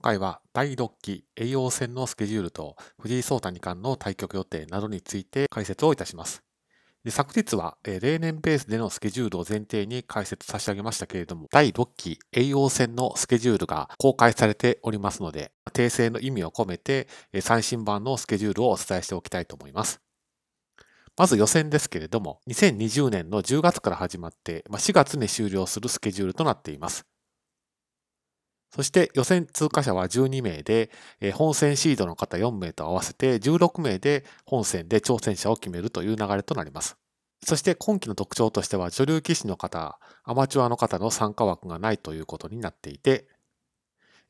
回は第6期栄養戦のスケジュールと藤井聡太二冠の対局予定などについて解説をいたします。昨日は、例年ベースでのスケジュールを前提に解説差し上げましたけれども、第6期栄養戦のスケジュールが公開されておりますので、訂正の意味を込めて、最新版のスケジュールをお伝えしておきたいと思います。まず予選ですけれども、2020年の10月から始まって、4月に終了するスケジュールとなっています。そして予選通過者は12名で、本戦シードの方4名と合わせて16名で本戦で挑戦者を決めるという流れとなります。そして今期の特徴としては女流棋士の方、アマチュアの方の参加枠がないということになっていて、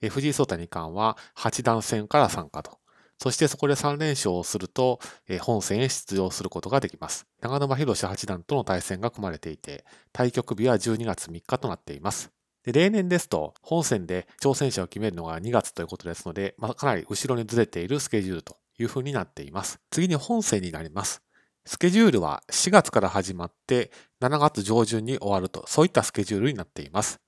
藤井聡太二冠は8段戦から参加と。そしてそこで3連勝をすると、本戦へ出場することができます。長沼博士八段との対戦が組まれていて、対局日は12月3日となっています。で例年ですと、本戦で挑戦者を決めるのが2月ということですので、まあ、かなり後ろにずれているスケジュールというふうになっています。次に本戦になります。スケジュールは4月から始まって7月上旬に終わると、そういったスケジュールになっています。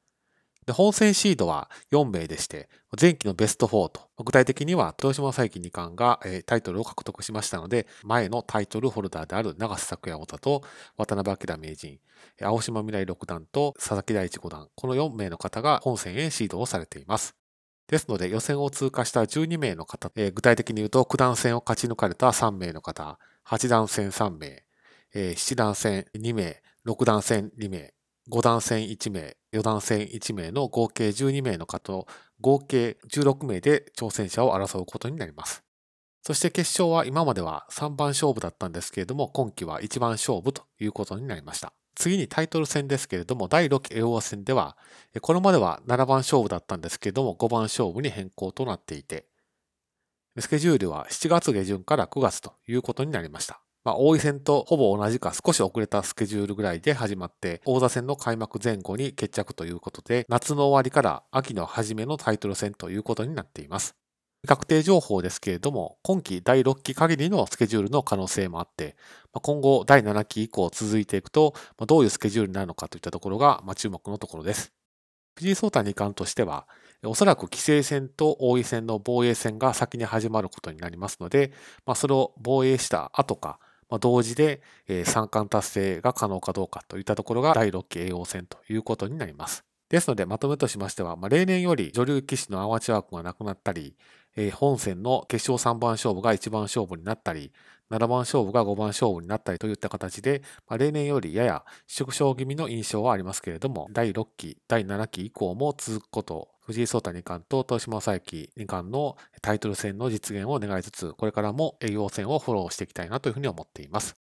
で本戦シードは4名でして、前期のベスト4と、具体的には豊島佐伯二冠がタイトルを獲得しましたので、前のタイトルホルダーである長瀬拓也太田と渡辺明名人、青島未来六段と佐々木大地五段、この4名の方が本戦へシードをされています。ですので、予選を通過した12名の方、えー、具体的に言うと、九段戦を勝ち抜かれた3名の方、8段戦3名、えー、7段戦2名、6段戦2名、5段戦1名、4段戦1名の合計12名の方と合計16名で挑戦者を争うことになります。そして決勝は今までは3番勝負だったんですけれども、今季は1番勝負ということになりました。次にタイトル戦ですけれども、第6期叡王戦では、これまでは7番勝負だったんですけれども、5番勝負に変更となっていて、スケジュールは7月下旬から9月ということになりました。まあ、王位戦とほぼ同じか少し遅れたスケジュールぐらいで始まって、王座戦の開幕前後に決着ということで、夏の終わりから秋の初めのタイトル戦ということになっています。確定情報ですけれども、今期第6期限りのスケジュールの可能性もあって、今後第7期以降続いていくと、どういうスケジュールになるのかといったところが注目のところです。藤井聡太二冠としては、おそらく棋聖戦と王位戦の防衛戦が先に始まることになりますので、まあそれを防衛した後か、まあ、同時で、え、三冠達成が可能かどうかといったところが第6期叡王戦ということになります。ですので、まとめとしましては、まあ、例年より女流棋士のアマチュア枠がなくなったり、えー、本戦の決勝3番勝負が1番勝負になったり、7番勝負が5番勝負になったりといった形で、まあ、例年よりやや縮小気味の印象はありますけれども、第6期、第7期以降も続くこと藤井聡太二冠と豊島将之二冠のタイトル戦の実現を願いつつ、これからも叡王戦をフォローしていきたいなというふうに思っています。